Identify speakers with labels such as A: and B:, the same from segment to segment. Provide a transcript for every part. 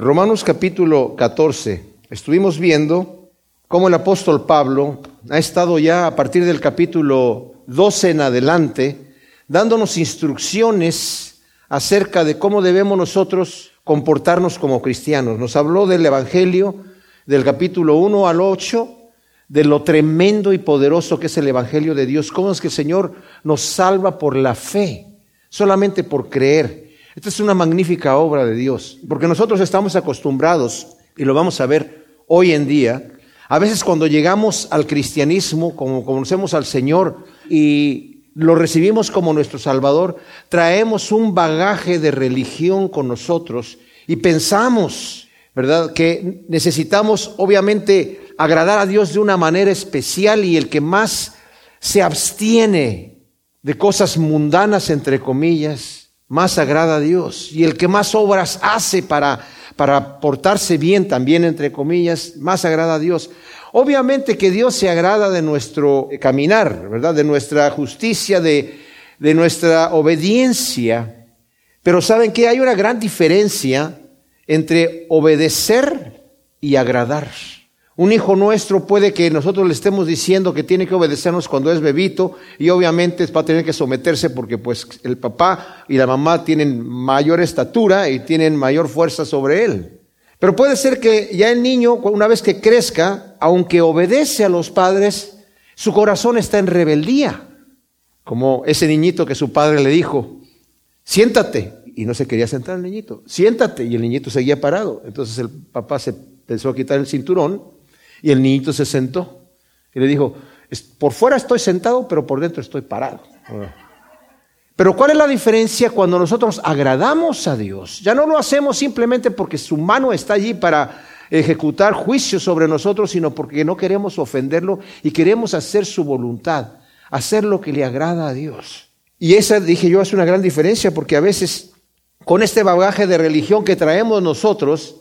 A: Romanos capítulo 14. Estuvimos viendo cómo el apóstol Pablo ha estado ya a partir del capítulo 12 en adelante dándonos instrucciones acerca de cómo debemos nosotros comportarnos como cristianos. Nos habló del Evangelio del capítulo 1 al 8, de lo tremendo y poderoso que es el Evangelio de Dios, cómo es que el Señor nos salva por la fe, solamente por creer. Esta es una magnífica obra de Dios, porque nosotros estamos acostumbrados, y lo vamos a ver hoy en día, a veces cuando llegamos al cristianismo, como conocemos al Señor y lo recibimos como nuestro Salvador, traemos un bagaje de religión con nosotros y pensamos, ¿verdad?, que necesitamos obviamente agradar a Dios de una manera especial y el que más se abstiene de cosas mundanas, entre comillas, más agrada a Dios. Y el que más obras hace para, para portarse bien, también entre comillas, más agrada a Dios. Obviamente que Dios se agrada de nuestro caminar, ¿verdad? De nuestra justicia, de, de nuestra obediencia. Pero ¿saben que Hay una gran diferencia entre obedecer y agradar. Un hijo nuestro puede que nosotros le estemos diciendo que tiene que obedecernos cuando es bebito y obviamente va a tener que someterse porque pues el papá y la mamá tienen mayor estatura y tienen mayor fuerza sobre él. Pero puede ser que ya el niño, una vez que crezca, aunque obedece a los padres, su corazón está en rebeldía. Como ese niñito que su padre le dijo, siéntate. Y no se quería sentar el niñito, siéntate. Y el niñito seguía parado. Entonces el papá se pensó a quitar el cinturón y el niñito se sentó y le dijo, por fuera estoy sentado, pero por dentro estoy parado. Pero ¿cuál es la diferencia cuando nosotros agradamos a Dios? Ya no lo hacemos simplemente porque su mano está allí para ejecutar juicio sobre nosotros, sino porque no queremos ofenderlo y queremos hacer su voluntad, hacer lo que le agrada a Dios. Y esa, dije yo, es una gran diferencia porque a veces con este bagaje de religión que traemos nosotros,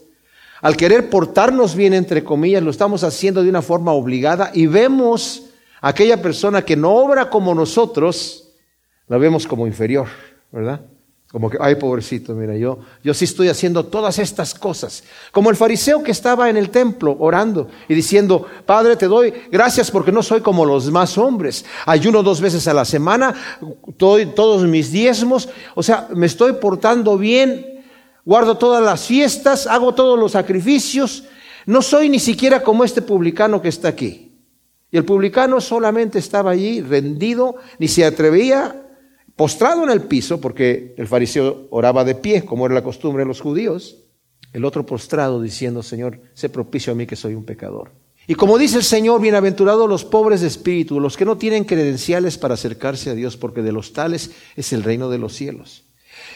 A: al querer portarnos bien, entre comillas, lo estamos haciendo de una forma obligada y vemos a aquella persona que no obra como nosotros, la vemos como inferior, ¿verdad? Como que, ay, pobrecito, mira, yo, yo sí estoy haciendo todas estas cosas. Como el fariseo que estaba en el templo orando y diciendo, Padre, te doy gracias porque no soy como los más hombres. Ayuno dos veces a la semana, doy todos mis diezmos, o sea, me estoy portando bien guardo todas las fiestas, hago todos los sacrificios, no soy ni siquiera como este publicano que está aquí. Y el publicano solamente estaba allí rendido, ni se atrevía, postrado en el piso, porque el fariseo oraba de pie, como era la costumbre de los judíos, el otro postrado diciendo, Señor, sé propicio a mí que soy un pecador. Y como dice el Señor, bienaventurados los pobres de espíritu, los que no tienen credenciales para acercarse a Dios, porque de los tales es el reino de los cielos.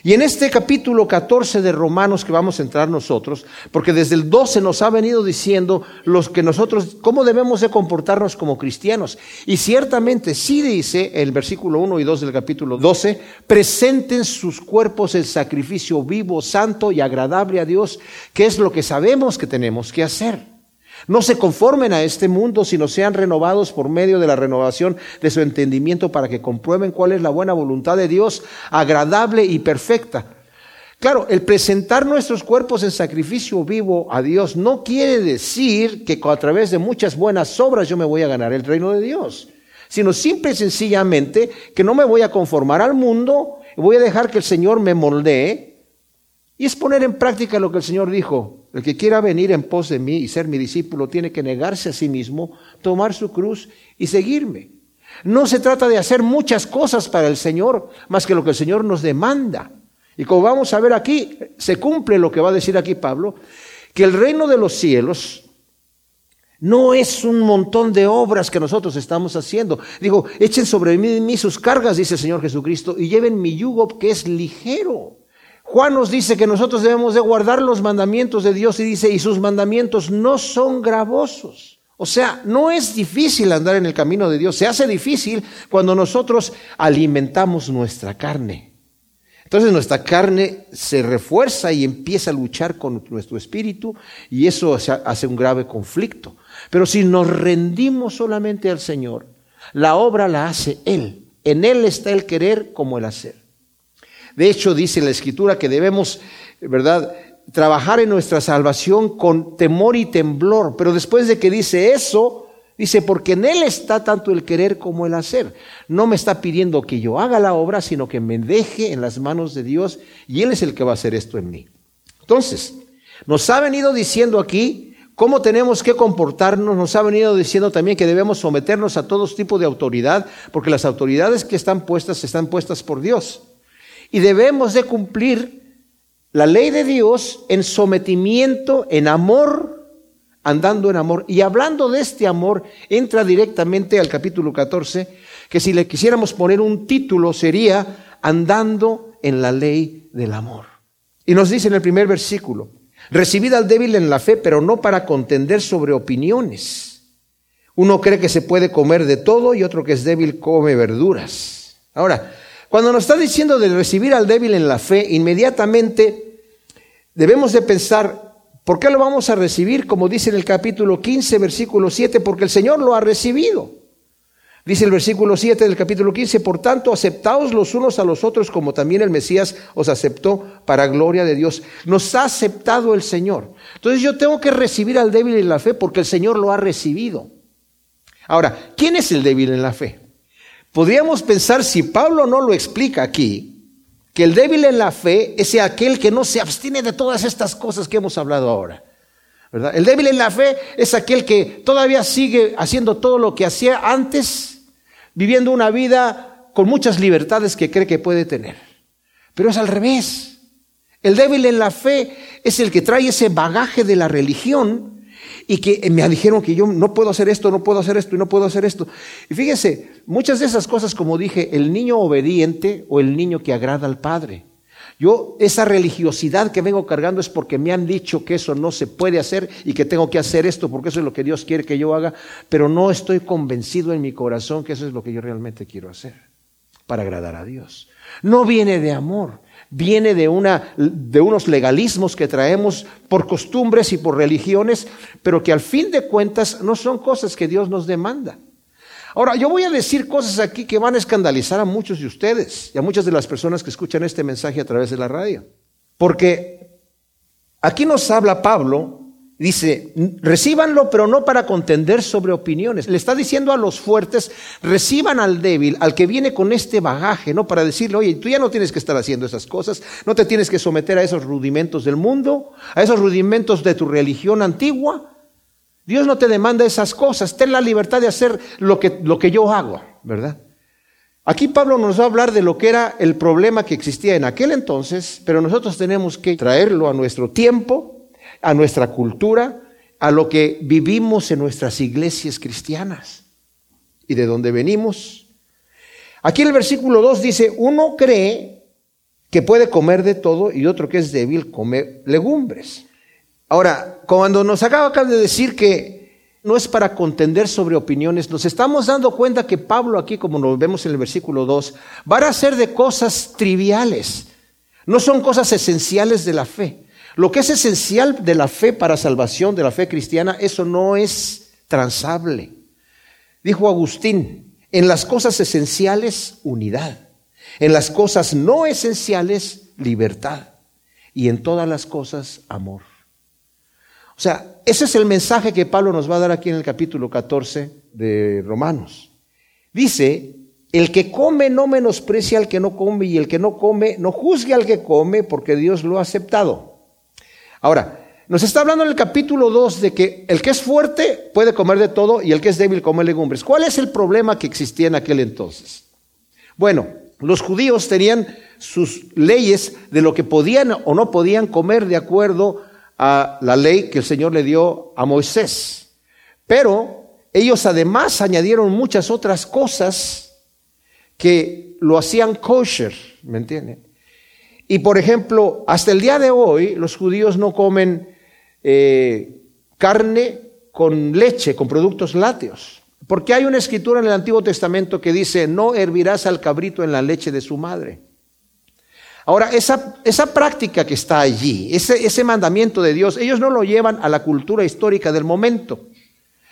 A: Y en este capítulo 14 de Romanos que vamos a entrar nosotros, porque desde el 12 nos ha venido diciendo los que nosotros, cómo debemos de comportarnos como cristianos. Y ciertamente sí dice el versículo 1 y 2 del capítulo 12, presenten sus cuerpos el sacrificio vivo, santo y agradable a Dios, que es lo que sabemos que tenemos que hacer. No se conformen a este mundo, sino sean renovados por medio de la renovación de su entendimiento para que comprueben cuál es la buena voluntad de Dios, agradable y perfecta. Claro, el presentar nuestros cuerpos en sacrificio vivo a Dios no quiere decir que a través de muchas buenas obras yo me voy a ganar el reino de Dios, sino simple y sencillamente que no me voy a conformar al mundo, voy a dejar que el Señor me moldee y es poner en práctica lo que el Señor dijo. El que quiera venir en pos de mí y ser mi discípulo tiene que negarse a sí mismo, tomar su cruz y seguirme. No se trata de hacer muchas cosas para el Señor, más que lo que el Señor nos demanda. Y como vamos a ver aquí, se cumple lo que va a decir aquí Pablo, que el reino de los cielos no es un montón de obras que nosotros estamos haciendo. Digo, echen sobre mí sus cargas, dice el Señor Jesucristo, y lleven mi yugo que es ligero. Juan nos dice que nosotros debemos de guardar los mandamientos de Dios y dice, y sus mandamientos no son gravosos. O sea, no es difícil andar en el camino de Dios, se hace difícil cuando nosotros alimentamos nuestra carne. Entonces nuestra carne se refuerza y empieza a luchar con nuestro espíritu y eso hace un grave conflicto. Pero si nos rendimos solamente al Señor, la obra la hace Él. En Él está el querer como el hacer. De hecho, dice la escritura que debemos, ¿verdad?, trabajar en nuestra salvación con temor y temblor. Pero después de que dice eso, dice, porque en Él está tanto el querer como el hacer. No me está pidiendo que yo haga la obra, sino que me deje en las manos de Dios y Él es el que va a hacer esto en mí. Entonces, nos ha venido diciendo aquí cómo tenemos que comportarnos, nos ha venido diciendo también que debemos someternos a todo tipo de autoridad, porque las autoridades que están puestas están puestas por Dios. Y debemos de cumplir la ley de Dios en sometimiento, en amor, andando en amor. Y hablando de este amor, entra directamente al capítulo 14, que si le quisiéramos poner un título sería andando en la ley del amor. Y nos dice en el primer versículo, recibid al débil en la fe, pero no para contender sobre opiniones. Uno cree que se puede comer de todo y otro que es débil come verduras. Ahora, cuando nos está diciendo de recibir al débil en la fe, inmediatamente debemos de pensar, ¿por qué lo vamos a recibir? Como dice en el capítulo 15, versículo 7, porque el Señor lo ha recibido. Dice el versículo 7 del capítulo 15, por tanto, aceptaos los unos a los otros como también el Mesías os aceptó para gloria de Dios. Nos ha aceptado el Señor. Entonces yo tengo que recibir al débil en la fe porque el Señor lo ha recibido. Ahora, ¿quién es el débil en la fe? Podríamos pensar, si Pablo no lo explica aquí, que el débil en la fe es aquel que no se abstiene de todas estas cosas que hemos hablado ahora. ¿verdad? El débil en la fe es aquel que todavía sigue haciendo todo lo que hacía antes, viviendo una vida con muchas libertades que cree que puede tener. Pero es al revés. El débil en la fe es el que trae ese bagaje de la religión y que me dijeron que yo no puedo hacer esto, no puedo hacer esto y no puedo hacer esto. Y fíjese, muchas de esas cosas, como dije, el niño obediente o el niño que agrada al Padre. Yo, esa religiosidad que vengo cargando es porque me han dicho que eso no se puede hacer y que tengo que hacer esto porque eso es lo que Dios quiere que yo haga, pero no estoy convencido en mi corazón que eso es lo que yo realmente quiero hacer para agradar a Dios. No viene de amor, viene de, una, de unos legalismos que traemos por costumbres y por religiones, pero que al fin de cuentas no son cosas que Dios nos demanda. Ahora, yo voy a decir cosas aquí que van a escandalizar a muchos de ustedes y a muchas de las personas que escuchan este mensaje a través de la radio. Porque aquí nos habla Pablo Dice, recíbanlo, pero no para contender sobre opiniones. Le está diciendo a los fuertes, reciban al débil, al que viene con este bagaje, no para decirle, oye, tú ya no tienes que estar haciendo esas cosas, no te tienes que someter a esos rudimentos del mundo, a esos rudimentos de tu religión antigua. Dios no te demanda esas cosas, ten la libertad de hacer lo que, lo que yo hago, ¿verdad? Aquí Pablo nos va a hablar de lo que era el problema que existía en aquel entonces, pero nosotros tenemos que traerlo a nuestro tiempo a nuestra cultura, a lo que vivimos en nuestras iglesias cristianas y de dónde venimos. Aquí el versículo 2 dice, uno cree que puede comer de todo y otro que es débil come legumbres. Ahora, cuando nos acaba de decir que no es para contender sobre opiniones, nos estamos dando cuenta que Pablo aquí, como lo vemos en el versículo 2, va a ser de cosas triviales, no son cosas esenciales de la fe. Lo que es esencial de la fe para salvación, de la fe cristiana, eso no es transable. Dijo Agustín, en las cosas esenciales, unidad. En las cosas no esenciales, libertad. Y en todas las cosas, amor. O sea, ese es el mensaje que Pablo nos va a dar aquí en el capítulo 14 de Romanos. Dice, el que come no menosprecia al que no come y el que no come no juzgue al que come porque Dios lo ha aceptado. Ahora, nos está hablando en el capítulo 2 de que el que es fuerte puede comer de todo y el que es débil come legumbres. ¿Cuál es el problema que existía en aquel entonces? Bueno, los judíos tenían sus leyes de lo que podían o no podían comer de acuerdo a la ley que el Señor le dio a Moisés. Pero ellos además añadieron muchas otras cosas que lo hacían kosher, ¿me entienden? Y por ejemplo, hasta el día de hoy los judíos no comen eh, carne con leche, con productos lácteos. Porque hay una escritura en el Antiguo Testamento que dice, no hervirás al cabrito en la leche de su madre. Ahora, esa, esa práctica que está allí, ese, ese mandamiento de Dios, ellos no lo llevan a la cultura histórica del momento,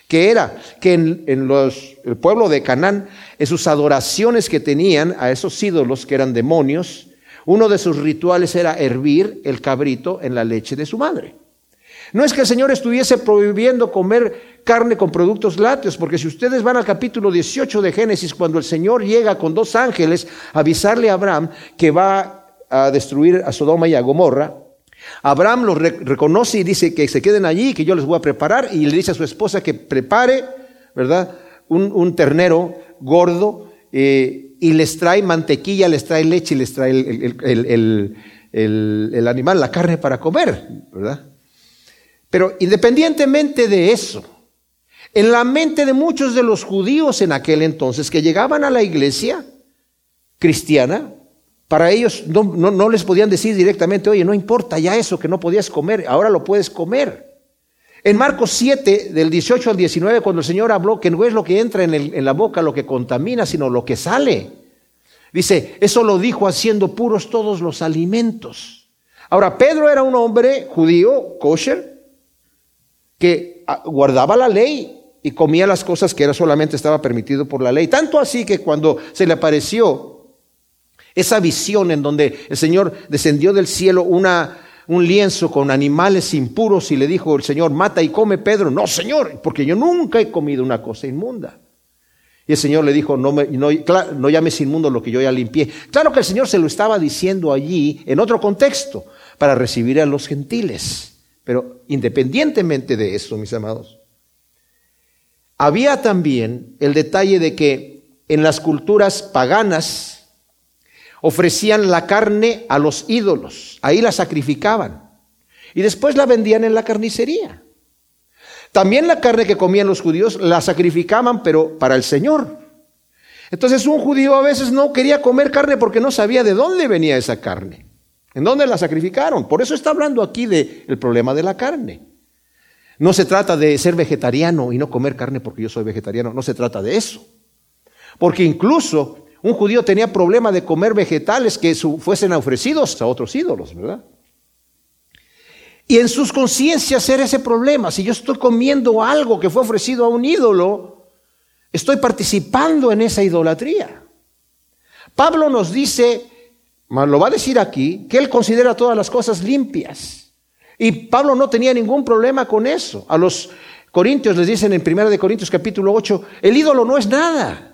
A: que era que en, en los, el pueblo de Canaán, en sus adoraciones que tenían a esos ídolos que eran demonios, uno de sus rituales era hervir el cabrito en la leche de su madre. No es que el Señor estuviese prohibiendo comer carne con productos lácteos, porque si ustedes van al capítulo 18 de Génesis, cuando el Señor llega con dos ángeles a avisarle a Abraham que va a destruir a Sodoma y a Gomorra, Abraham los reconoce y dice que se queden allí, que yo les voy a preparar, y le dice a su esposa que prepare, ¿verdad? Un, ternero gordo eh, y les trae mantequilla, les trae leche y les trae el, animal, la carne para comer, ¿verdad? Pero independientemente de eso, en la mente de muchos de los judíos en aquel entonces que llegaban a la iglesia cristiana, para ellos no, les podían decir directamente, oye, no importa ya eso que no podías comer, ahora lo puedes comer. En Marcos 7, del 18 al 19, cuando el Señor habló que no es lo que entra en, en la boca lo que contamina, sino lo que sale. Dice, eso lo dijo haciendo puros todos los alimentos. Ahora, Pedro era un hombre judío, kosher, que ah, guardaba la ley y comía las cosas que era solamente estaba permitido por la ley. Tanto así que cuando se le apareció esa visión en donde el Señor descendió del cielo una, un lienzo con animales impuros y le dijo el Señor, mata y come Pedro. No, Señor, porque yo nunca he comido una cosa inmunda. Y el Señor le dijo, no, me, llames inmundo lo que yo ya limpié. Claro que el Señor se lo estaba diciendo allí en otro contexto, para recibir a los gentiles. Pero independientemente de eso, mis amados, había también el detalle de que en las culturas paganas ofrecían la carne a los ídolos, ahí la sacrificaban y después la vendían en la carnicería. También la carne que comían los judíos la sacrificaban, pero para el Señor. Entonces un judío a veces no quería comer carne porque no sabía de dónde venía esa carne, en dónde la sacrificaron. Por eso está hablando aquí del problema de la carne. No se trata de ser vegetariano y no comer carne porque yo soy vegetariano, no se trata de eso. Porque incluso un judío tenía problema de comer vegetales que fuesen ofrecidos a otros ídolos, ¿verdad? Y en sus conciencias era ese problema. Si yo estoy comiendo algo que fue ofrecido a un ídolo, estoy participando en esa idolatría. Pablo nos dice, lo va a decir aquí, que él considera todas las cosas limpias. Y Pablo no tenía ningún problema con eso. A los corintios les dicen en 1 de Corintios capítulo 8, el ídolo no es nada.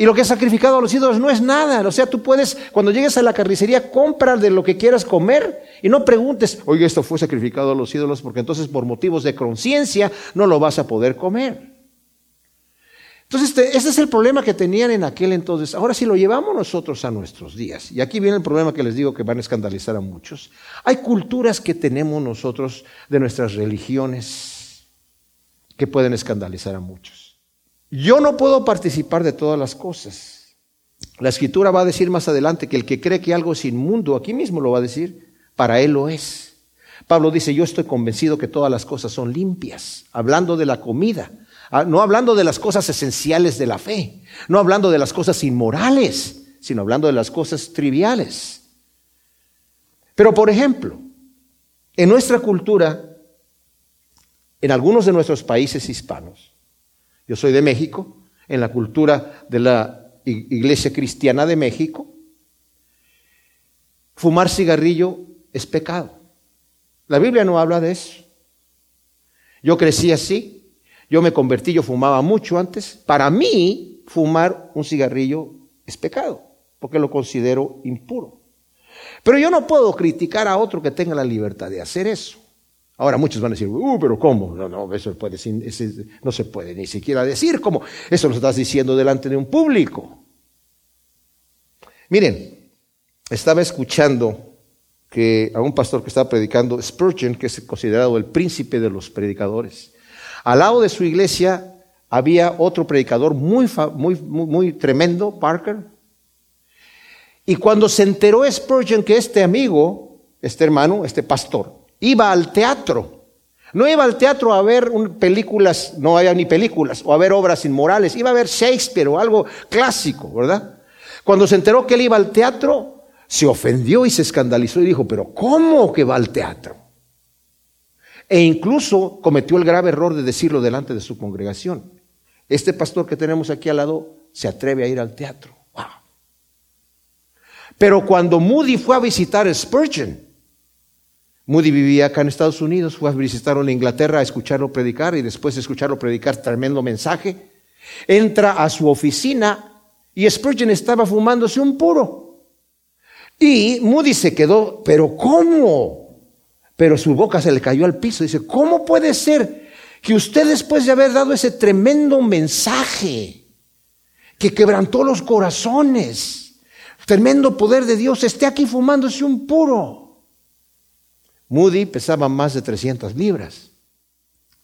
A: Y lo que es sacrificado a los ídolos no es nada. O sea, tú puedes, cuando llegues a la carnicería, comprar de lo que quieras comer y no preguntes, oye, esto fue sacrificado a los ídolos, porque entonces por motivos de conciencia no lo vas a poder comer. Entonces, este, ese es el problema que tenían en aquel entonces. Ahora, si lo llevamos nosotros a nuestros días, y aquí viene el problema que les digo que van a escandalizar a muchos, hay culturas que tenemos nosotros de nuestras religiones que pueden escandalizar a muchos. Yo no puedo participar de todas las cosas. La escritura va a decir más adelante que el que cree que algo es inmundo, aquí mismo lo va a decir, para él lo es. Pablo dice, yo estoy convencido que todas las cosas son limpias, hablando de la comida. Ah, no hablando de las cosas esenciales de la fe, no hablando de las cosas inmorales, sino hablando de las cosas triviales. Pero, por ejemplo, en nuestra cultura, en algunos de nuestros países hispanos, yo soy de México, en la cultura de la Iglesia Cristiana de México, fumar cigarrillo es pecado. La Biblia no habla de eso. Yo crecí así, yo me convertí, yo fumaba mucho antes. Para mí, fumar un cigarrillo es pecado, porque lo considero impuro. Pero yo no puedo criticar a otro que tenga la libertad de hacer eso. Ahora muchos van a decir, uh, pero ¿cómo? No, no, eso puede, no se puede ni siquiera decir cómo. Eso lo estás diciendo delante de un público. Miren, estaba escuchando que a un pastor que estaba predicando, Spurgeon, que es considerado el príncipe de los predicadores, al lado de su iglesia había otro predicador muy, muy, muy, tremendo, Parker. Y cuando se enteró Spurgeon que este amigo, este hermano, este pastor, iba al teatro, no iba al teatro a ver películas, no había ni películas, o a ver obras inmorales, iba a ver Shakespeare o algo clásico, ¿verdad? Cuando se enteró que él iba al teatro, se ofendió y se escandalizó y dijo, pero ¿cómo que va al teatro? E incluso cometió el grave error de decirlo delante de su congregación. Este pastor que tenemos aquí al lado se atreve a ir al teatro. Pero cuando Moody fue a visitar Spurgeon, Moody vivía acá en Estados Unidos, fue a visitarlo en Inglaterra a escucharlo predicar y después de escucharlo predicar tremendo mensaje, entra a su oficina y Spurgeon estaba fumándose un puro. Y Moody se quedó, pero ¿cómo? Pero su boca se le cayó al piso. Dice, ¿cómo puede ser que usted después de haber dado ese tremendo mensaje que quebrantó los corazones, tremendo poder de Dios, esté aquí fumándose un puro? Moody pesaba más de 300 libras.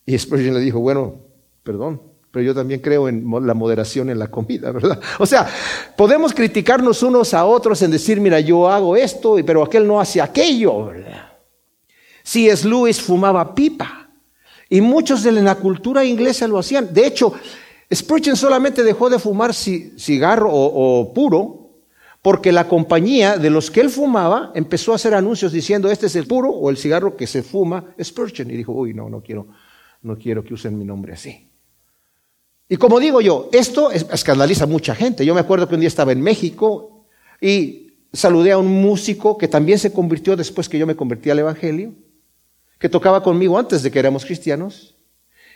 A: Y Spurgeon le dijo, bueno, perdón, pero yo también creo en la moderación en la comida, ¿verdad? O sea, podemos criticarnos unos a otros en decir, mira, yo hago esto, pero aquel no hace aquello, ¿verdad? Si es Lewis fumaba pipa y muchos de la cultura inglesa lo hacían. De hecho, Spurgeon solamente dejó de fumar cigarro o, o puro porque la compañía de los que él fumaba empezó a hacer anuncios diciendo, este es el puro o el cigarro que se fuma Spurgeon. Y dijo, uy, no, no quiero, no quiero que usen mi nombre así. Y como digo yo, esto escandaliza a mucha gente. Yo me acuerdo que un día estaba en México y saludé a un músico que también se convirtió después que yo me convertí al Evangelio, que tocaba conmigo antes de que éramos cristianos.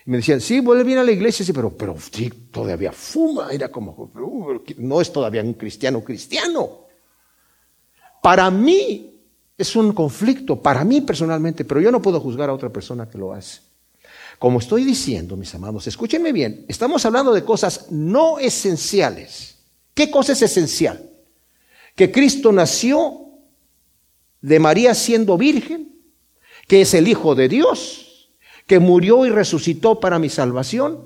A: Me decían, sí, vuelve bien a la iglesia, sí, pero, pero sí, todavía fuma. Era como, uh, no es todavía un cristiano cristiano. Para mí es un conflicto, para mí personalmente, pero yo no puedo juzgar a otra persona que lo hace. Como estoy diciendo, mis amados, escúchenme bien, estamos hablando de cosas no esenciales. ¿Qué cosa es esencial? Que Cristo nació de María siendo virgen, que es el Hijo de Dios, que murió y resucitó para mi salvación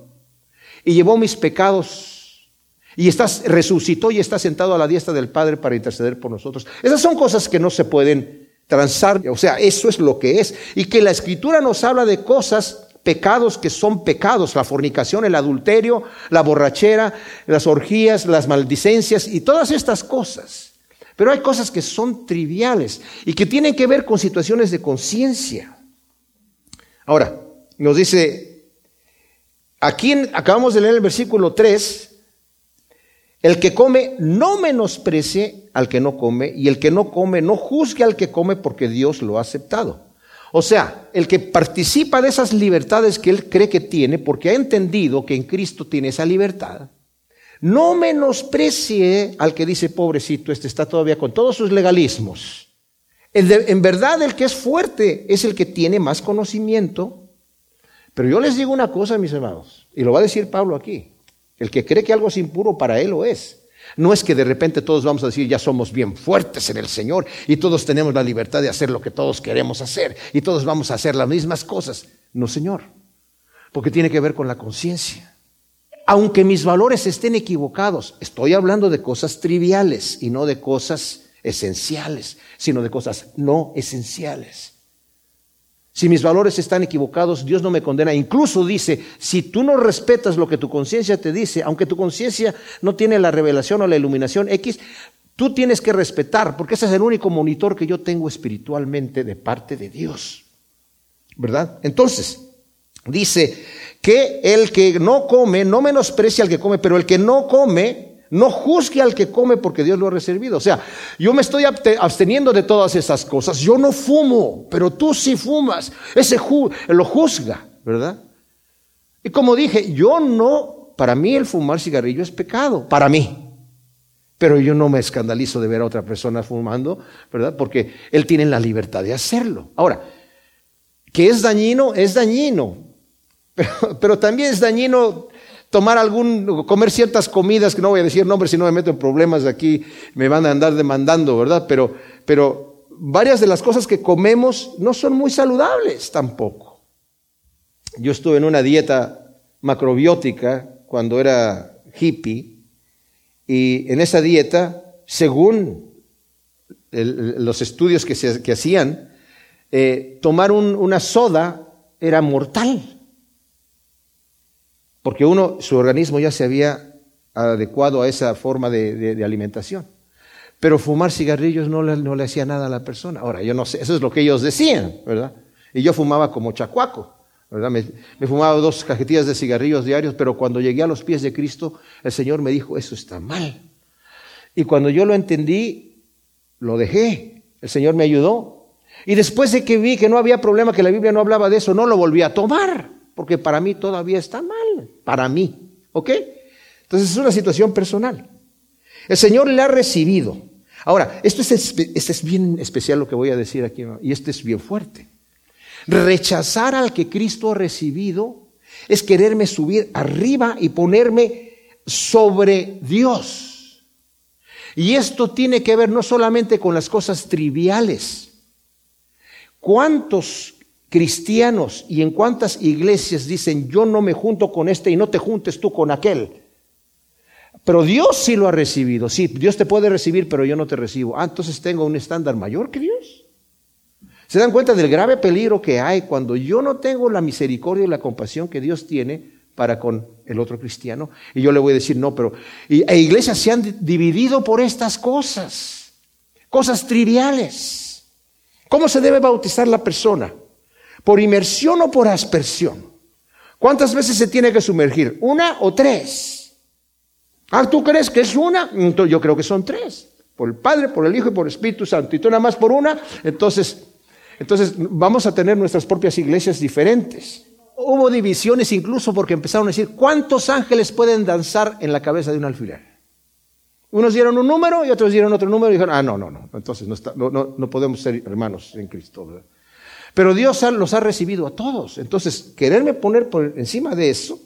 A: y llevó mis pecados y resucitó y está sentado a la diestra del Padre para interceder por nosotros. Esas son cosas que no se pueden transar, o sea, eso es lo que es. Y que la escritura nos habla de cosas pecados que son pecados, la fornicación, el adulterio, la borrachera, las orgías, las maldicencias y todas estas cosas. Pero hay cosas que son triviales y que tienen que ver con situaciones de conciencia. Ahora, nos dice, aquí acabamos de leer el versículo 3, el que come no menosprecie al que no come y el que no come no juzgue al que come porque Dios lo ha aceptado. O sea, el que participa de esas libertades que él cree que tiene, porque ha entendido que en Cristo tiene esa libertad, no menosprecie al que dice, pobrecito, este está todavía con todos sus legalismos. En verdad, el que es fuerte es el que tiene más conocimiento. Pero yo les digo una cosa, mis hermanos, y lo va a decir Pablo aquí. El que cree que algo es impuro para él lo es. No es que de repente todos vamos a decir, ya somos bien fuertes en el Señor y todos tenemos la libertad de hacer lo que todos queremos hacer y todos vamos a hacer las mismas cosas. No, Señor, porque tiene que ver con la conciencia. Aunque mis valores estén equivocados, estoy hablando de cosas triviales y no de cosas esenciales, sino de cosas no esenciales. Si mis valores están equivocados, Dios no me condena. Incluso dice, si tú no respetas lo que tu conciencia te dice, aunque tu conciencia no tiene la revelación o la iluminación X, tú tienes que respetar, porque ese es el único monitor que yo tengo espiritualmente de parte de Dios. ¿Verdad? Entonces, dice que el que no come, no menosprecia al que come, pero el que no come, no juzgue al que come porque Dios lo ha reservido. O sea, yo me estoy absteniendo de todas esas cosas. Yo no fumo, pero tú sí fumas. Ese lo juzga, ¿verdad? Y como dije, yo no, para mí el fumar cigarrillo es pecado, para mí. Pero yo no me escandalizo de ver a otra persona fumando, ¿verdad? Porque él tiene la libertad de hacerlo. Ahora, ¿qué es dañino? Es dañino. Pero también es dañino tomar algún, comer ciertas comidas, que no voy a decir nombres si no me meto en problemas aquí, me van a andar demandando, ¿verdad? Pero, pero varias de las cosas que comemos no son muy saludables tampoco. Yo estuve en una dieta macrobiótica cuando era hippie y en esa dieta, según los estudios que, se, que hacían, eh, tomar una soda era mortal. Porque uno, su organismo ya se había adecuado a esa forma de, alimentación. Pero fumar cigarrillos no le, hacía nada a la persona. Ahora, yo no sé, eso es lo que ellos decían, ¿verdad? Y yo fumaba como chacuaco, ¿verdad? Me, me, fumaba dos cajetillas de cigarrillos diarios, pero cuando llegué a los pies de Cristo, el Señor me dijo, eso está mal. Y cuando yo lo entendí, lo dejé. El Señor me ayudó. Y después de que vi que no había problema, que la Biblia no hablaba de eso, no lo volví a tomar, porque para mí todavía está mal, para mí. ¿Ok? Entonces es una situación personal. El Señor le ha recibido. Ahora, esto es, esto es bien especial lo que voy a decir aquí, y esto es bien fuerte. Rechazar al que Cristo ha recibido es quererme subir arriba y ponerme sobre Dios. Y esto tiene que ver no solamente con las cosas triviales. ¿Cuántos cristianos y en cuántas iglesias dicen yo no me junto con este y no te juntes tú con aquel? Pero Dios sí lo ha recibido. Sí, Dios te puede recibir, pero yo no te recibo. Ah, entonces tengo un estándar mayor que Dios. ¿Se dan cuenta del grave peligro que hay cuando yo no tengo la misericordia y la compasión que Dios tiene para con el otro cristiano? Y yo le voy a decir, no, pero... Y, e iglesias se han dividido por estas cosas, cosas triviales. ¿Cómo se debe bautizar la persona? ¿Por inmersión o por aspersión? ¿Cuántas veces se tiene que sumergir? ¿Una o tres? Ah, ¿tú crees que es una? Entonces, yo creo que son tres. Por el Padre, por el Hijo y por el Espíritu Santo. Y tú nada más por una, entonces entonces vamos a tener nuestras propias iglesias diferentes. Hubo divisiones incluso porque empezaron a decir, ¿cuántos ángeles pueden danzar en la cabeza de un alfiler? Unos dieron un número y otros dieron otro número y dijeron, ah, no, no, no, entonces no, no, podemos ser hermanos en Cristo. Pero Dios los ha recibido a todos. Entonces, quererme poner por encima de eso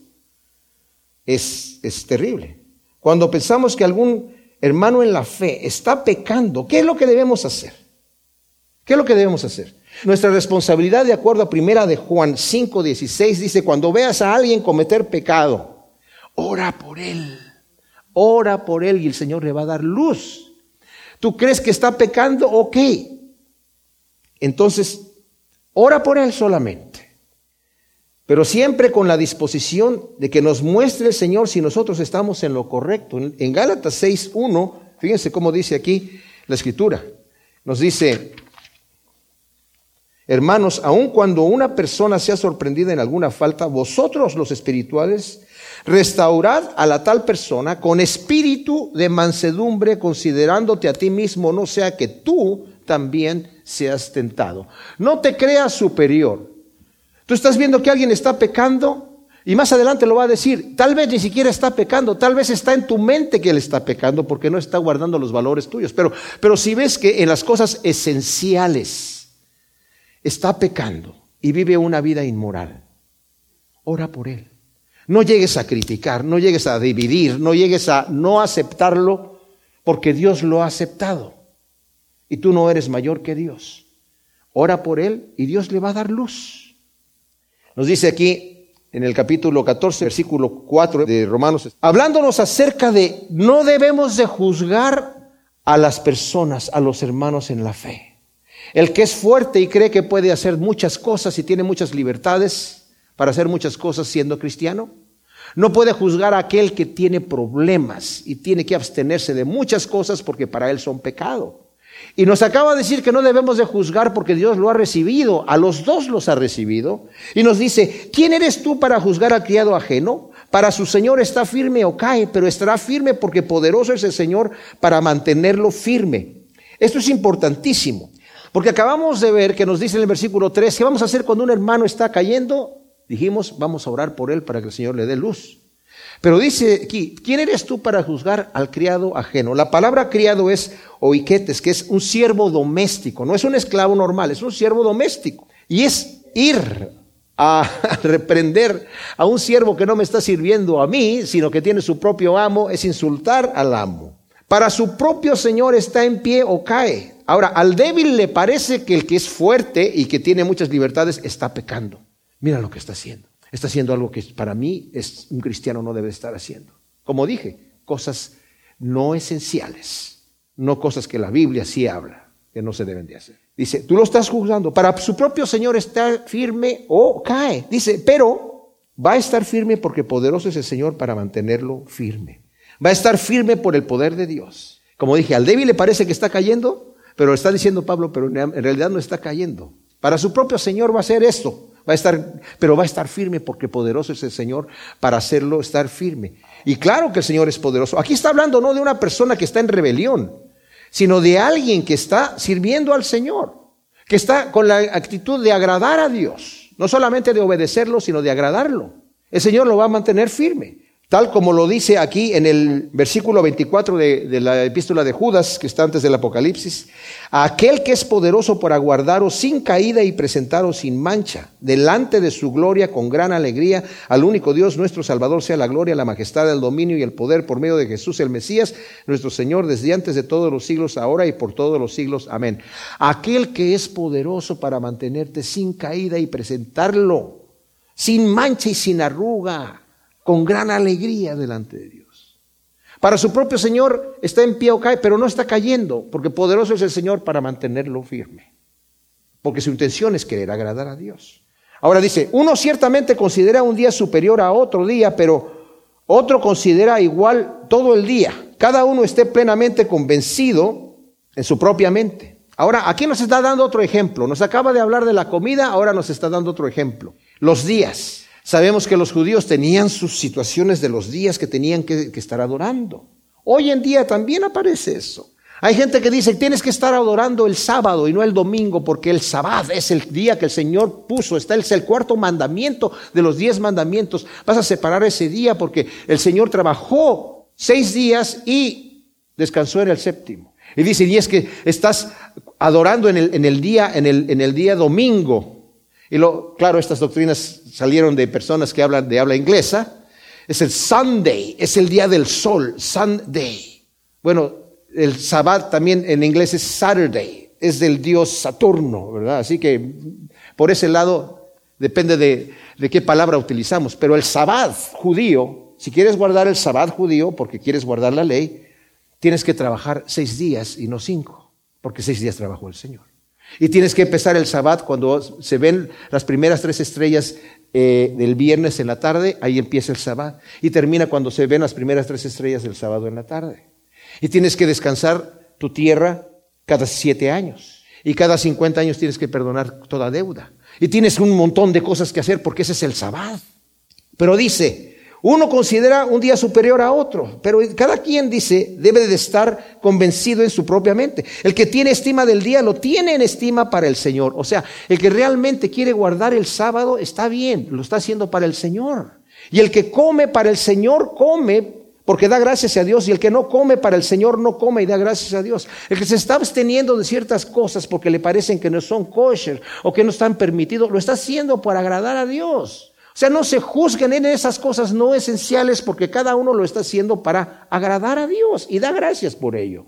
A: es, terrible. Cuando pensamos que algún hermano en la fe está pecando, ¿qué es lo que debemos hacer? ¿Qué es lo que debemos hacer? Nuestra responsabilidad, de acuerdo a primera de Juan 5:16, dice, cuando veas a alguien cometer pecado, ora por él, ora por él y el Señor le va a dar luz. ¿Tú crees que está pecando? Ok. Entonces, ora por él solamente. Pero siempre con la disposición de que nos muestre el Señor si nosotros estamos en lo correcto. En Gálatas 6.1, fíjense cómo dice aquí la escritura. Nos dice, Hermanos, aun cuando una persona sea sorprendida en alguna falta, vosotros los espirituales, restaurad a la tal persona con espíritu de mansedumbre, considerándote a ti mismo, no sea que tú también seas tentado. No te creas superior. Tú estás viendo que alguien está pecando y más adelante lo va a decir. Tal vez ni siquiera está pecando, tal vez está en tu mente que él está pecando porque no está guardando los valores tuyos. Pero, pero si ves que en las cosas esenciales, está pecando y vive una vida inmoral, ora por él. No llegues a criticar, no llegues a dividir, no llegues a no aceptarlo, porque Dios lo ha aceptado. Y tú no eres mayor que Dios. Ora por él y Dios le va a dar luz. Nos dice aquí en el capítulo 14, versículo 4 de Romanos, hablándonos acerca de no debemos de juzgar a las personas, a los hermanos en la fe. El que es fuerte y cree que puede hacer muchas cosas y tiene muchas libertades para hacer muchas cosas siendo cristiano, no puede juzgar a aquel que tiene problemas y tiene que abstenerse de muchas cosas porque para él son pecado. Y nos acaba de decir que no debemos de juzgar porque Dios lo ha recibido, a los dos los ha recibido. Y nos dice, ¿quién eres tú para juzgar al criado ajeno? Para su Señor está firme o cae, pero estará firme porque poderoso es el Señor para mantenerlo firme. Esto es importantísimo. Porque acabamos de ver que nos dice en el versículo 3, ¿qué vamos a hacer cuando un hermano está cayendo? Dijimos, vamos a orar por él para que el Señor le dé luz. Pero dice aquí, ¿quién eres tú para juzgar al criado ajeno? La palabra criado es oiquetes, que es un siervo doméstico, no es un esclavo normal, es un siervo doméstico. Y es ir a reprender a un siervo que no me está sirviendo a mí, sino que tiene su propio amo, es insultar al amo. Para su propio Señor está en pie o cae. Ahora, al débil le parece que el que es fuerte y que tiene muchas libertades está pecando. Mira lo que está haciendo. Está haciendo algo que para mí es, un cristiano no debe estar haciendo. Como dije, cosas no esenciales, no cosas que la Biblia sí habla, que no se deben de hacer. Dice, tú lo estás juzgando. Para su propio Señor está firme o cae. Dice, pero va a estar firme porque poderoso es el Señor para mantenerlo firme. Va a estar firme por el poder de Dios. Como dije, al débil le parece que está cayendo, pero está diciendo Pablo, pero en realidad no está cayendo. Para su propio Señor va a hacer esto. Va a estar, pero va a estar firme porque poderoso es el Señor para hacerlo estar firme. Y claro que el Señor es poderoso. Aquí está hablando no de una persona que está en rebelión. sino de alguien que está sirviendo al Señor, que está con la actitud de agradar a Dios, no solamente de obedecerlo, sino de agradarlo. El Señor lo va a mantener firme. Tal como lo dice aquí en el versículo 24 de, la epístola de Judas, que está antes del Apocalipsis, aquel que es poderoso para guardaros sin caída y presentaros sin mancha, delante de su gloria con gran alegría, al único Dios nuestro Salvador sea la gloria, la majestad, el dominio y el poder por medio de Jesús el Mesías, nuestro Señor, desde antes de todos los siglos, ahora y por todos los siglos. Amén. Aquel que es poderoso para mantenerte sin caída y presentarlo, sin mancha y sin arruga con gran alegría delante de Dios. Para su propio Señor está en pie o cae, pero no está cayendo, porque poderoso es el Señor para mantenerlo firme. Porque su intención es querer agradar a Dios. Ahora dice, uno ciertamente considera un día superior a otro día, pero otro considera igual todo el día. Cada uno esté plenamente convencido en su propia mente. Ahora, aquí nos está dando otro ejemplo. Nos acaba de hablar de la comida, ahora nos está dando otro ejemplo. Los días. Sabemos que los judíos tenían sus situaciones de los días que tenían que, estar adorando. Hoy en día también aparece eso. Hay gente que dice, tienes que estar adorando el sábado y no el domingo, porque el sábado es el día que el Señor puso, está es el cuarto mandamiento de los diez mandamientos. Vas a separar ese día porque el Señor trabajó seis días y descansó en el séptimo. Y dice, y es que estás adorando en el, en el día, en el día domingo, y lo, claro, estas doctrinas salieron de personas que hablan de habla inglesa. Es el Sunday, es el día del sol, Sunday. Bueno, el Sabbat también en inglés es Saturday, es del dios Saturno, ¿verdad? Así que por ese lado depende de, de qué palabra utilizamos. Pero el Sabbat judío, si quieres guardar el Sabbat judío, porque quieres guardar la ley, tienes que trabajar seis días y no cinco, porque seis días trabajó el Señor. Y tienes que empezar el sabbat cuando se ven las primeras tres estrellas eh, del viernes en la tarde, ahí empieza el sabbat. Y termina cuando se ven las primeras tres estrellas del sábado en la tarde. Y tienes que descansar tu tierra cada siete años. Y cada cincuenta años tienes que perdonar toda deuda. Y tienes un montón de cosas que hacer porque ese es el sabbat. Pero dice, uno considera un día superior a otro, pero cada quien dice debe de estar convencido en su propia mente. El que tiene estima del día lo tiene en estima para el Señor. O sea, el que realmente quiere guardar el sábado está bien, lo está haciendo para el Señor. Y el que come para el Señor come porque da gracias a Dios y el que no come para el Señor no come y da gracias a Dios. El que se está absteniendo de ciertas cosas porque le parecen que no son kosher o que no están permitidos, lo está haciendo para agradar a Dios. O sea, no se juzguen en esas cosas no esenciales porque cada uno lo está haciendo para agradar a Dios y da gracias por ello.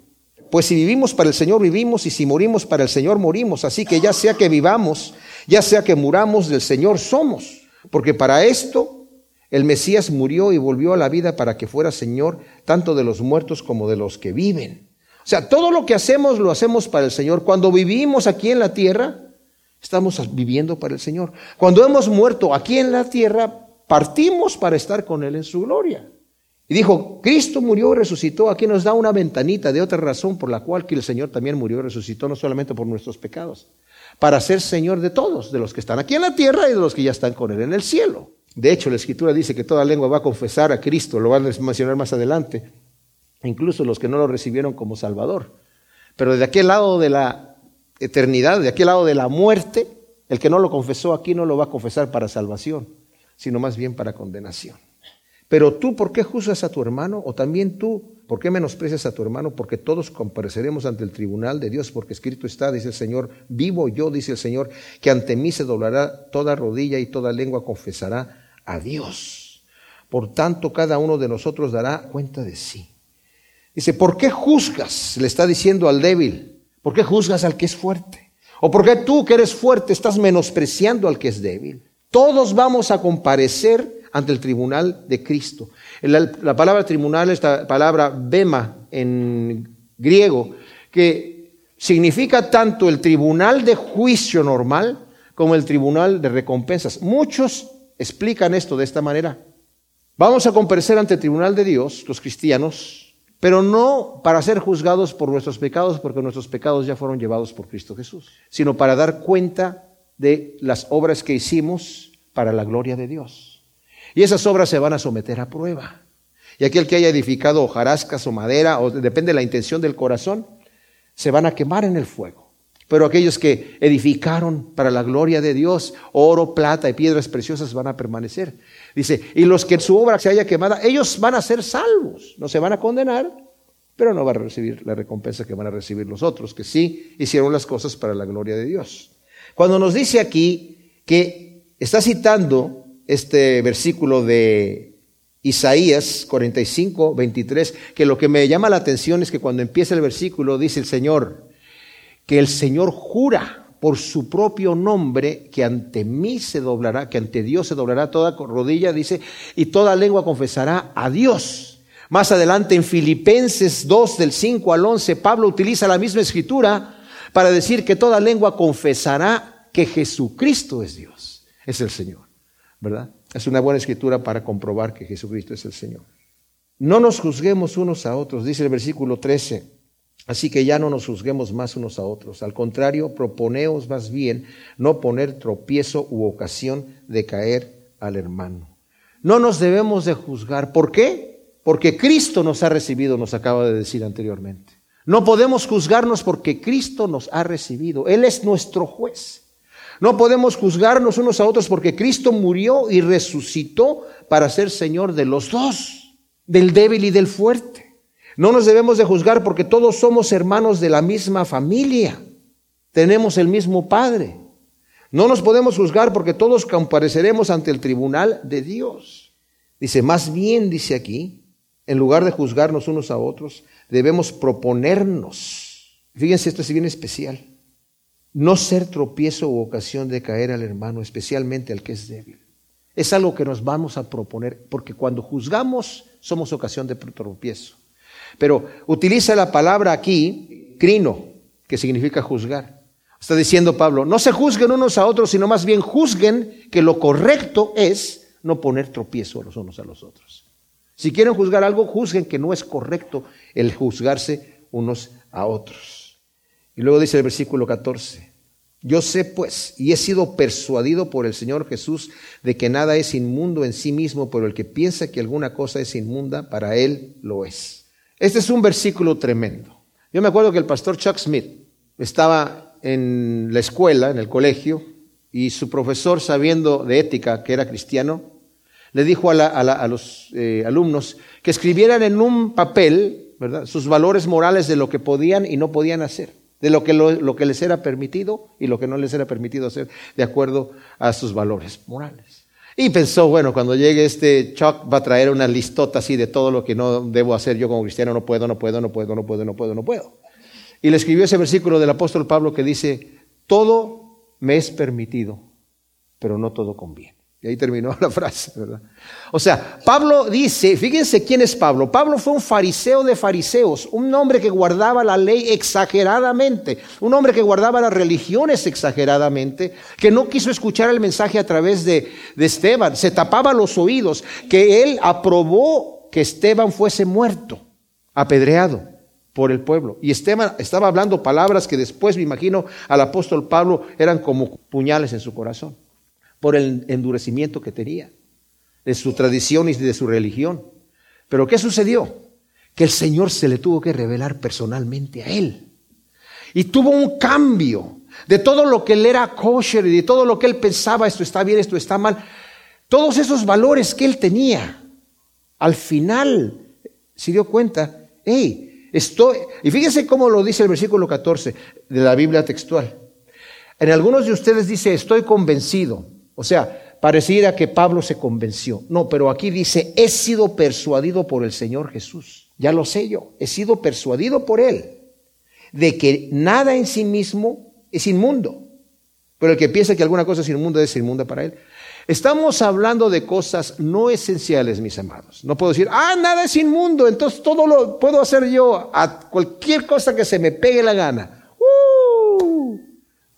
A: Pues si vivimos para el Señor, vivimos y si morimos para el Señor, morimos. Así que ya sea que vivamos, ya sea que muramos del Señor, somos. Porque para esto el Mesías murió y volvió a la vida para que fuera Señor tanto de los muertos como de los que viven. O sea, todo lo que hacemos lo hacemos para el Señor. Cuando vivimos aquí en la tierra, Estamos viviendo para el Señor. Cuando hemos muerto aquí en la tierra, partimos para estar con Él en su gloria. Y dijo, Cristo murió y resucitó. Aquí nos da una ventanita de otra razón por la cual que el Señor también murió y resucitó, no solamente por nuestros pecados, para ser Señor de todos, de los que están aquí en la tierra y de los que ya están con Él en el cielo. De hecho, la Escritura dice que toda lengua va a confesar a Cristo, lo van a mencionar más adelante, incluso los que no lo recibieron como Salvador. Pero de aquel lado de la eternidad, de aquel lado de la muerte, el que no lo confesó aquí no lo va a confesar para salvación, sino más bien para condenación. Pero tú, ¿por qué juzgas a tu hermano? O también tú, ¿por qué menosprecias a tu hermano? Porque todos compareceremos ante el tribunal de Dios, porque escrito está, dice el Señor, vivo yo, dice el Señor, que ante mí se doblará toda rodilla y toda lengua confesará a Dios. Por tanto, cada uno de nosotros dará cuenta de sí. Dice, ¿por qué juzgas? Le está diciendo al débil. ¿Por qué juzgas al que es fuerte? ¿O por qué tú que eres fuerte estás menospreciando al que es débil? Todos vamos a comparecer ante el tribunal de Cristo. La, palabra tribunal es la palabra bema en griego, que significa tanto el tribunal de juicio normal como el tribunal de recompensas. Muchos explican esto de esta manera. Vamos a comparecer ante el tribunal de Dios, los cristianos, pero no para ser juzgados por nuestros pecados, porque nuestros pecados ya fueron llevados por Cristo Jesús, sino para dar cuenta de las obras que hicimos para la gloria de Dios. Y esas obras se van a someter a prueba. Y aquel que haya edificado hojarascas o madera, o depende de la intención del corazón, se van a quemar en el fuego. Pero aquellos que edificaron para la gloria de Dios, oro, plata y piedras preciosas van a permanecer. Dice, y los que su obra se haya quemada, ellos van a ser salvos, no se van a condenar, pero no van a recibir la recompensa que van a recibir los otros, que sí hicieron las cosas para la gloria de Dios. Cuando nos dice aquí que está citando este versículo de Isaías 45, 23, que lo que me llama la atención es que cuando empieza el versículo dice el Señor, que el Señor jura por su propio nombre que ante mí se doblará, que ante Dios se doblará toda rodilla, dice, y toda lengua confesará a Dios. Más adelante en Filipenses 2 del 5 al 11, Pablo utiliza la misma escritura para decir que toda lengua confesará que Jesucristo es Dios, es el Señor. ¿verdad? Es una buena escritura para comprobar que Jesucristo es el Señor. No nos juzguemos unos a otros, dice el versículo 13. Así que ya no nos juzguemos más unos a otros. Al contrario, proponeos más bien no poner tropiezo u ocasión de caer al hermano. No nos debemos de juzgar. ¿Por qué? Porque Cristo nos ha recibido, nos acaba de decir anteriormente. No podemos juzgarnos porque Cristo nos ha recibido. Él es nuestro juez. No podemos juzgarnos unos a otros porque Cristo murió y resucitó para ser Señor de los dos, del débil y del fuerte. No nos debemos de juzgar porque todos somos hermanos de la misma familia. Tenemos el mismo Padre. No nos podemos juzgar porque todos compareceremos ante el tribunal de Dios. Dice, más bien, dice aquí, en lugar de juzgarnos unos a otros, debemos proponernos. Fíjense, esto es bien especial no ser tropiezo u ocasión de caer al hermano, especialmente al que es débil. Es algo que nos vamos a proponer, porque cuando juzgamos somos ocasión de tropiezo. Pero utiliza la palabra aquí, crino, que significa juzgar. Está diciendo Pablo, no se juzguen unos a otros, sino más bien juzguen que lo correcto es no poner tropiezo los unos a los otros. Si quieren juzgar algo, juzguen que no es correcto el juzgarse unos a otros. Y luego dice el versículo 14, yo sé pues y he sido persuadido por el Señor Jesús de que nada es inmundo en sí mismo, pero el que piensa que alguna cosa es inmunda, para él lo es. Este es un versículo tremendo. Yo me acuerdo que el pastor Chuck Smith estaba en la escuela, en el colegio, y su profesor, sabiendo de ética que era cristiano, le dijo a, los eh, alumnos que escribieran en un papel ¿verdad? sus valores morales de lo que podían y no podían hacer de lo que, lo, que les era permitido y lo que no les era permitido hacer de acuerdo a sus valores morales. Y pensó, bueno, cuando llegue este Chuck va a traer una listota así de todo lo que no debo hacer yo como cristiano, no puedo, no puedo, no puedo, no puedo, no puedo, no puedo. Y le escribió ese versículo del apóstol Pablo que dice, todo me es permitido, pero no todo conviene. Y ahí terminó la frase, ¿verdad? O sea, Pablo dice, fíjense quién es Pablo. Pablo fue un fariseo de fariseos, un hombre que guardaba la ley exageradamente, un hombre que guardaba las religiones exageradamente, que no quiso escuchar el mensaje a través de, de Esteban, se tapaba los oídos, que él aprobó que Esteban fuese muerto, apedreado por el pueblo. Y Esteban estaba hablando palabras que después, me imagino, al apóstol Pablo eran como puñales en su corazón por el endurecimiento que tenía de su tradición y de su religión. Pero ¿qué sucedió? Que el Señor se le tuvo que revelar personalmente a él. Y tuvo un cambio de todo lo que él era kosher y de todo lo que él pensaba, esto está bien, esto está mal. Todos esos valores que él tenía, al final se dio cuenta, hey, estoy, y fíjense cómo lo dice el versículo 14 de la Biblia textual. En algunos de ustedes dice, estoy convencido. O sea, pareciera que Pablo se convenció. No, pero aquí dice, he sido persuadido por el Señor Jesús. Ya lo sé yo, he sido persuadido por Él de que nada en sí mismo es inmundo. Pero el que piensa que alguna cosa es inmunda es inmunda para Él. Estamos hablando de cosas no esenciales, mis amados. No puedo decir, ah, nada es inmundo, entonces todo lo puedo hacer yo, a cualquier cosa que se me pegue la gana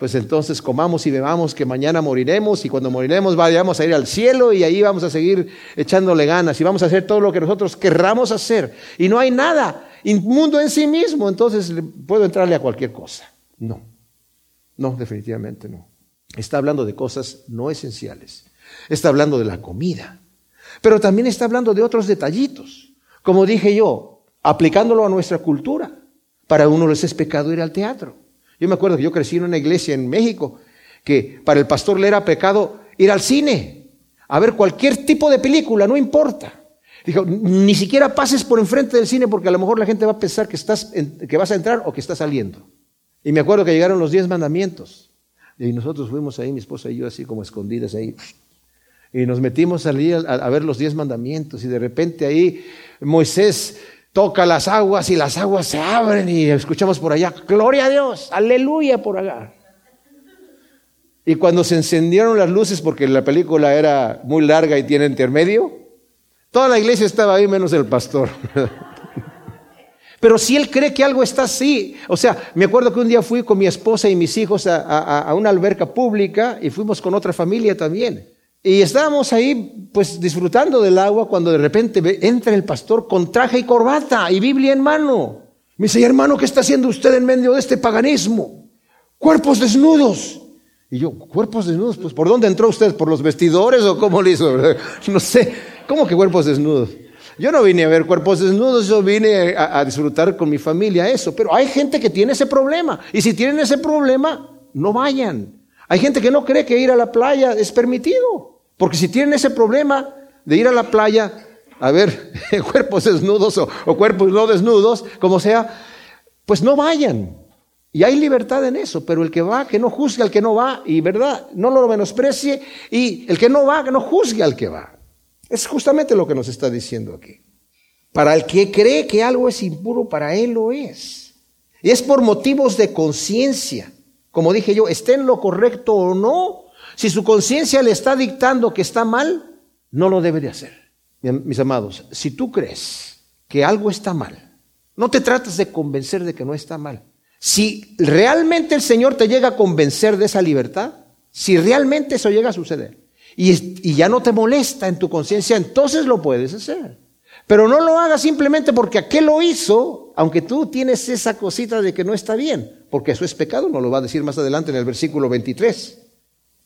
A: pues entonces comamos y bebamos que mañana moriremos y cuando moriremos vayamos a ir al cielo y ahí vamos a seguir echándole ganas y vamos a hacer todo lo que nosotros querramos hacer. Y no hay nada inmundo en sí mismo, entonces puedo entrarle a cualquier cosa. No, no, definitivamente no. Está hablando de cosas no esenciales. Está hablando de la comida. Pero también está hablando de otros detallitos. Como dije yo, aplicándolo a nuestra cultura. Para uno les es pecado ir al teatro. Yo me acuerdo que yo crecí en una iglesia en México que para el pastor le era pecado ir al cine, a ver cualquier tipo de película, no importa. Dijo, ni siquiera pases por enfrente del cine porque a lo mejor la gente va a pensar que, estás que vas a entrar o que estás saliendo. Y me acuerdo que llegaron los diez mandamientos. Y nosotros fuimos ahí, mi esposa y yo, así como escondidas ahí. Y nos metimos a ver los diez mandamientos. Y de repente ahí Moisés toca las aguas y las aguas se abren y escuchamos por allá, gloria a Dios, aleluya por allá. Y cuando se encendieron las luces, porque la película era muy larga y tiene intermedio, toda la iglesia estaba ahí menos el pastor. Pero si él cree que algo está así, o sea, me acuerdo que un día fui con mi esposa y mis hijos a, a, una alberca pública y fuimos con otra familia también. Y estábamos ahí pues disfrutando del agua cuando de repente entra el pastor con traje y corbata y Biblia en mano. Me dice, hermano, ¿qué está haciendo usted en medio de este paganismo? Cuerpos desnudos. Y yo, cuerpos desnudos, pues ¿por dónde entró usted? ¿Por los vestidores o cómo le hizo? No sé, ¿cómo que cuerpos desnudos? Yo no vine a ver cuerpos desnudos, yo vine a, a, disfrutar con mi familia eso. Pero hay gente que tiene ese problema. Y si tienen ese problema, no vayan. Hay gente que no cree que ir a la playa es permitido. Porque si tienen ese problema de ir a la playa a ver cuerpos desnudos o, cuerpos no desnudos, como sea, pues no vayan. Y hay libertad en eso, pero el que va, que no juzgue al que no va, y verdad, no lo menosprecie, y el que no va, que no juzgue al que va. Es justamente lo que nos está diciendo aquí. Para el que cree que algo es impuro, para él lo es. Y es por motivos de conciencia. Como dije yo, esté en lo correcto o no, si su conciencia le está dictando que está mal, no lo debe de hacer. Mis amados, si tú crees que algo está mal, no te trates de convencer de que no está mal. Si realmente el Señor te llega a convencer de esa libertad, si realmente eso llega a suceder, y, ya no te molesta en tu conciencia, entonces lo puedes hacer. Pero no lo hagas simplemente porque aquel lo hizo, aunque tú tienes esa cosita de que no está bien, porque eso es pecado, nos lo va a decir más adelante en el versículo 23.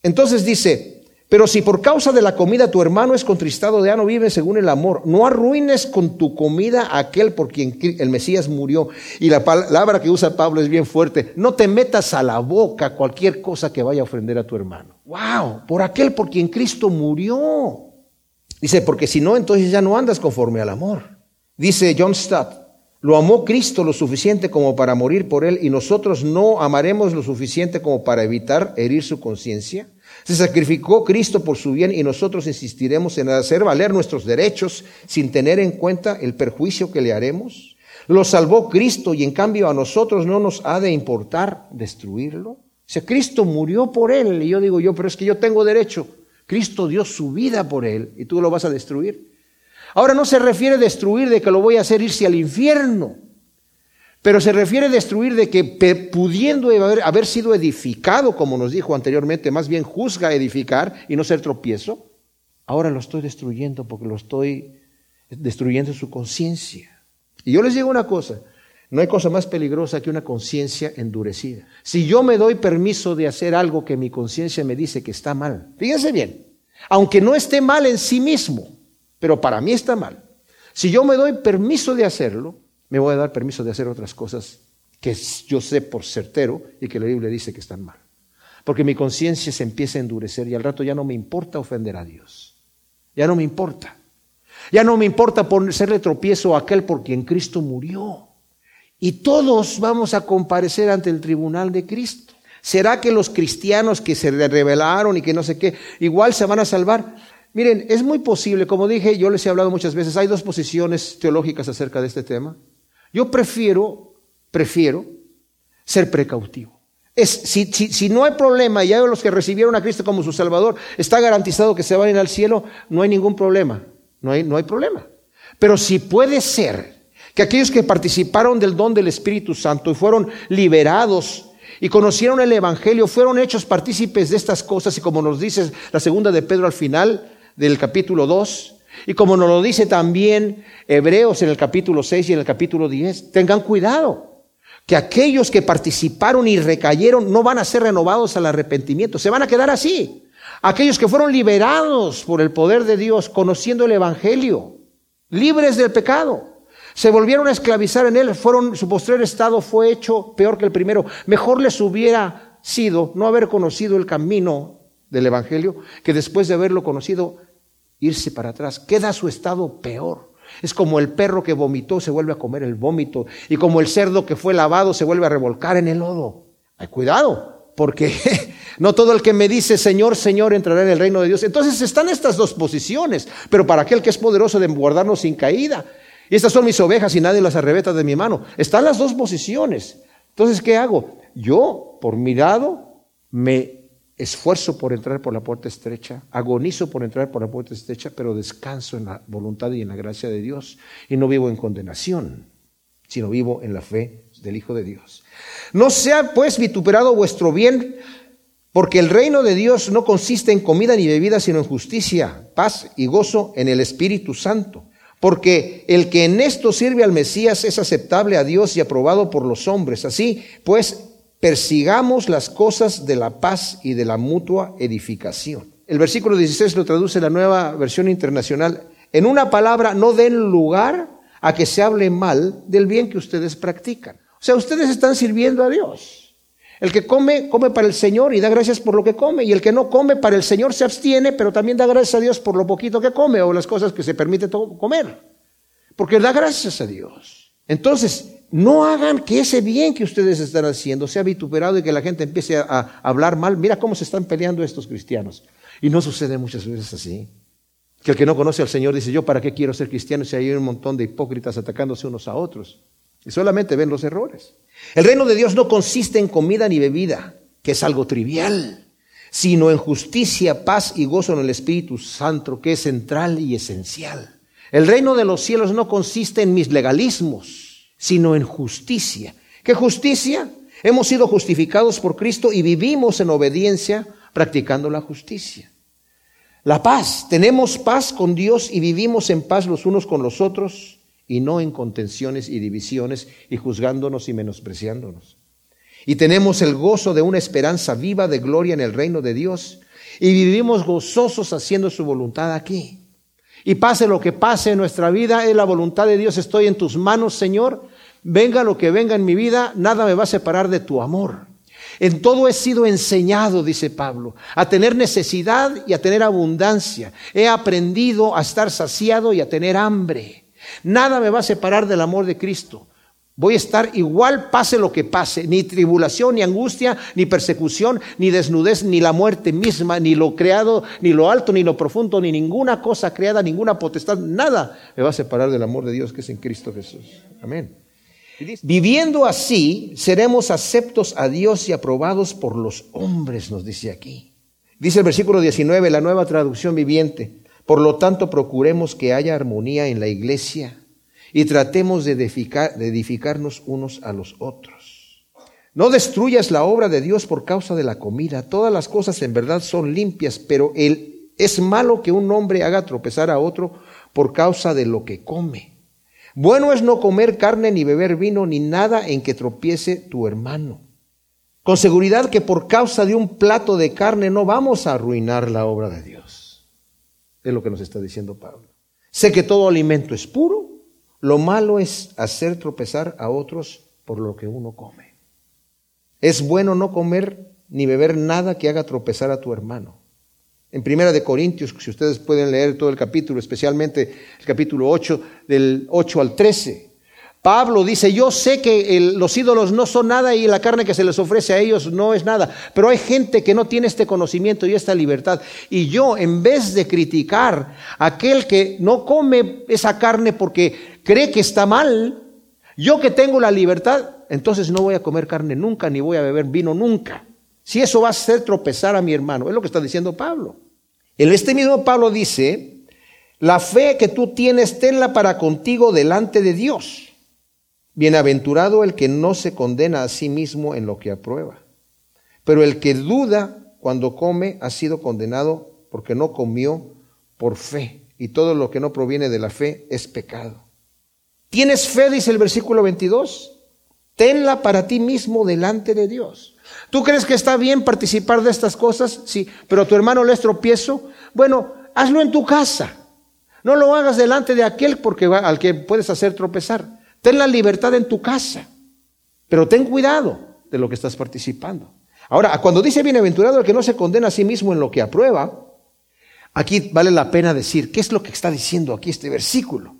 A: Entonces dice, pero si por causa de la comida tu hermano es contristado, ya no vive según el amor, no arruines con tu comida a aquel por quien el Mesías murió. Y la palabra que usa Pablo es bien fuerte, no te metas a la boca cualquier cosa que vaya a ofender a tu hermano. Wow, por aquel por quien Cristo murió. Dice, porque si no, entonces ya no andas conforme al amor. Dice John Stott, lo amó Cristo lo suficiente como para morir por él y nosotros no amaremos lo suficiente como para evitar herir su conciencia. Se sacrificó Cristo por su bien y nosotros insistiremos en hacer valer nuestros derechos sin tener en cuenta el perjuicio que le haremos. Lo salvó Cristo y en cambio a nosotros no nos ha de importar destruirlo. O sea, Cristo murió por él y yo digo yo, pero es que yo tengo derecho. Cristo dio su vida por él y tú lo vas a destruir. Ahora no se refiere a destruir de que lo voy a hacer irse al infierno. Pero se refiere a destruir de que pudiendo haber, sido edificado, como nos dijo anteriormente, más bien juzga edificar y no ser tropiezo, ahora lo estoy destruyendo porque lo estoy destruyendo su conciencia. Y yo les digo una cosa, no hay cosa más peligrosa que una conciencia endurecida. Si yo me doy permiso de hacer algo que mi conciencia me dice que está mal, fíjense bien, aunque no esté mal en sí mismo, pero para mí está mal, si yo me doy permiso de hacerlo, me voy a dar permiso de hacer otras cosas que yo sé por certero y que la Biblia dice que están mal. Porque mi conciencia se empieza a endurecer y al rato ya no me importa ofender a Dios. Ya no me importa. Ya no me importa serle tropiezo a aquel por quien Cristo murió. Y todos vamos a comparecer ante el tribunal de Cristo. ¿Será que los cristianos que se rebelaron y que no sé qué, igual se van a salvar? Miren, es muy posible, como dije, yo les he hablado muchas veces, hay dos posiciones teológicas acerca de este tema. Yo prefiero, prefiero ser precautivo. Es, si, si, no hay problema y hay los que recibieron a Cristo como su Salvador, está garantizado que se van al cielo, no hay ningún problema. No hay, no hay problema. Pero si puede ser que aquellos que participaron del don del Espíritu Santo y fueron liberados y conocieron el Evangelio, fueron hechos partícipes de estas cosas y como nos dice la segunda de Pedro al final del capítulo 2, y como nos lo dice también Hebreos en el capítulo 6 y en el capítulo 10, tengan cuidado, que aquellos que participaron y recayeron no van a ser renovados al arrepentimiento, se van a quedar así. Aquellos que fueron liberados por el poder de Dios, conociendo el Evangelio, libres del pecado, Se volvieron a esclavizar en él, fueron, su postrer estado fue hecho peor que el primero. Mejor les hubiera sido no haber conocido el camino del Evangelio que después de haberlo conocido irse para atrás. Queda su estado peor. Es como el perro que vomitó se vuelve a comer el vómito y como el cerdo que fue lavado se vuelve a revolcar en el lodo. Hay cuidado, porque no todo el que me dice Señor, Señor entrará en el reino de Dios. Entonces están estas dos posiciones, pero para aquel que es poderoso de guardarnos sin caída. Y estas son mis ovejas y nadie las arrebeta de mi mano. Están las dos posiciones. Entonces, ¿qué hago? Yo, por mi lado, me esfuerzo por entrar por la puerta estrecha, agonizo por entrar por la puerta estrecha, pero descanso en la voluntad y en la gracia de Dios y no vivo en condenación, sino vivo en la fe del Hijo de Dios. No sea pues vituperado vuestro bien, porque el reino de Dios no consiste en comida ni bebida, sino en justicia, paz y gozo en el Espíritu Santo. Porque el que en esto sirve al Mesías es aceptable a Dios y aprobado por los hombres. Así pues, persigamos las cosas de la paz y de la mutua edificación. El versículo 16 lo traduce la nueva versión internacional. En una palabra, no den lugar a que se hable mal del bien que ustedes practican. O sea, ustedes están sirviendo a Dios. El que come, come para el Señor y da gracias por lo que come. Y el que no come para el Señor se abstiene, pero también da gracias a Dios por lo poquito que come o las cosas que se permite comer. Porque da gracias a Dios. Entonces, no hagan que ese bien que ustedes están haciendo sea vituperado y que la gente empiece a, hablar mal. Mira cómo se están peleando estos cristianos. Y no sucede muchas veces así. Que el que no conoce al Señor dice, yo para qué quiero ser cristiano si hay un montón de hipócritas atacándose unos a otros. Y solamente ven los errores. El reino de Dios no consiste en comida ni bebida, que es algo trivial, sino en justicia, paz y gozo en el Espíritu Santo, que es central y esencial. El reino de los cielos no consiste en mis legalismos sino en justicia. ¿Qué justicia? Hemos sido justificados por Cristo y vivimos en obediencia practicando la justicia. La paz, tenemos paz con Dios y vivimos en paz los unos con los otros y no en contenciones y divisiones y juzgándonos y menospreciándonos. Y tenemos el gozo de una esperanza viva de gloria en el reino de Dios y vivimos gozosos haciendo su voluntad aquí. Y pase lo que pase en nuestra vida, es la voluntad de Dios, estoy en tus manos, Señor, venga lo que venga en mi vida, nada me va a separar de tu amor. En todo he sido enseñado, dice Pablo, a tener necesidad y a tener abundancia. He aprendido a estar saciado y a tener hambre. Nada me va a separar del amor de Cristo. Voy a estar igual pase lo que pase, ni tribulación, ni angustia, ni persecución, ni desnudez, ni la muerte misma, ni lo creado, ni lo alto, ni lo profundo, ni ninguna cosa creada, ninguna potestad, nada me va a separar del amor de Dios que es en Cristo Jesús. Amén. Viviendo así, seremos aceptos a Dios y aprobados por los hombres, nos dice aquí. Dice el versículo 19, la nueva traducción viviente. Por lo tanto, procuremos que haya armonía en la iglesia y tratemos de, edificarnos unos a los otros. No destruyas la obra de Dios por causa de la comida. Todas las cosas en verdad son limpias, pero es malo que un hombre haga tropezar a otro por causa de lo que come. Bueno es no comer carne ni beber vino ni nada en que tropiece tu hermano. Con seguridad que por causa de un plato de carne no vamos a arruinar la obra de Dios. Es lo que nos está diciendo Pablo. Sé que todo alimento es puro, lo malo es hacer tropezar a otros por lo que uno come. Es bueno no comer ni beber nada que haga tropezar a tu hermano. En Primera de Corintios, si ustedes pueden leer todo el capítulo, especialmente el capítulo 8, del 8 al 13, Pablo dice, yo sé que los ídolos no son nada y la carne que se les ofrece a ellos no es nada, pero hay gente que no tiene este conocimiento y esta libertad. Y yo, en vez de criticar a aquel que no come esa carne porque cree que está mal, yo que tengo la libertad, entonces no voy a comer carne nunca, ni voy a beber vino nunca. Si eso va a hacer tropezar a mi hermano, es lo que está diciendo Pablo. En este mismo Pablo dice, la fe que tú tienes, tenla para contigo delante de Dios. Bienaventurado el que no se condena a sí mismo en lo que aprueba. Pero el que duda cuando come ha sido condenado porque no comió por fe. Y todo lo que no proviene de la fe es pecado. ¿Tienes fe? Dice el versículo 22. Tenla para ti mismo delante de Dios. ¿Tú crees que está bien participar de estas cosas? Sí, pero a tu hermano le es tropiezo. Bueno, hazlo en tu casa. No lo hagas delante de aquel porque al que puedes hacer tropezar. Ten la libertad en tu casa, pero ten cuidado de lo que estás participando. Ahora, cuando dice bienaventurado el que no se condena a sí mismo en lo que aprueba, aquí vale la pena decir, ¿qué es lo que está diciendo aquí este versículo?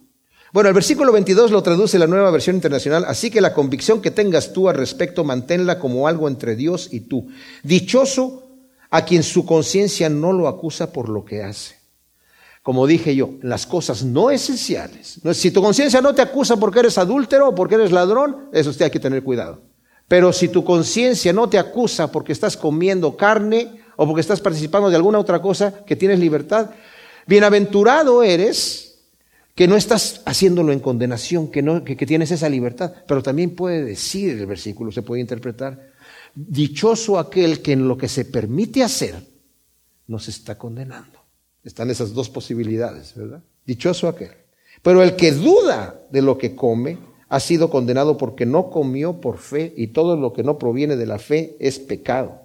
A: Bueno, el versículo 22 lo traduce la nueva versión internacional, así que la convicción que tengas tú al respecto, manténla como algo entre Dios y tú. Dichoso a quien su conciencia no lo acusa por lo que hace. Como dije yo, las cosas no esenciales. Si tu conciencia no te acusa porque eres adúltero o porque eres ladrón, eso usted hay que tener cuidado. Pero si tu conciencia no te acusa porque estás comiendo carne o porque estás participando de alguna otra cosa que tienes libertad, bienaventurado eres que no estás haciéndolo en condenación, que, no, que, tienes esa libertad. Pero también puede decir el versículo, se puede interpretar, dichoso aquel que en lo que se permite hacer no se está condenando. Están esas dos posibilidades, ¿verdad? Dichoso aquel. Pero el que duda de lo que come ha sido condenado porque no comió por fe y todo lo que no proviene de la fe es pecado.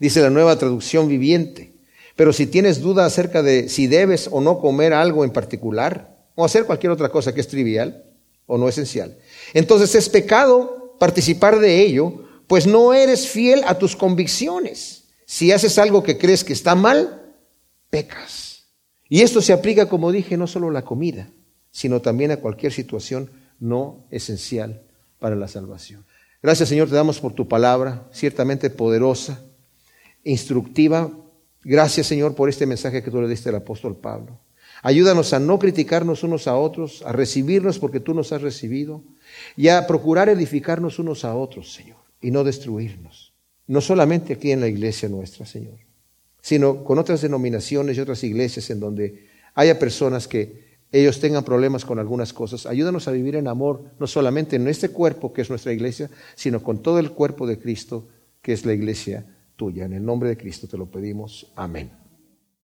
A: Dice la nueva traducción viviente. Pero si tienes duda acerca de si debes o no comer algo en particular, o hacer cualquier otra cosa que es trivial o no esencial. Entonces es pecado participar de ello, pues no eres fiel a tus convicciones. Si haces algo que crees que está mal, pecas. Y esto se aplica, como dije, no solo a la comida, sino también a cualquier situación no esencial para la salvación. Gracias Señor, te damos por tu palabra, ciertamente poderosa, instructiva. Gracias Señor por este mensaje que tú le diste al apóstol Pablo. Ayúdanos a no criticarnos unos a otros, a recibirnos porque tú nos has recibido y a procurar edificarnos unos a otros, Señor, y no destruirnos. No solamente aquí en la iglesia nuestra, Señor, sino con otras denominaciones y otras iglesias en donde haya personas que ellos tengan problemas con algunas cosas. Ayúdanos a vivir en amor, no solamente en este cuerpo que es nuestra iglesia, sino con todo el cuerpo de Cristo que es la iglesia tuya. En el nombre de Cristo te lo pedimos. Amén.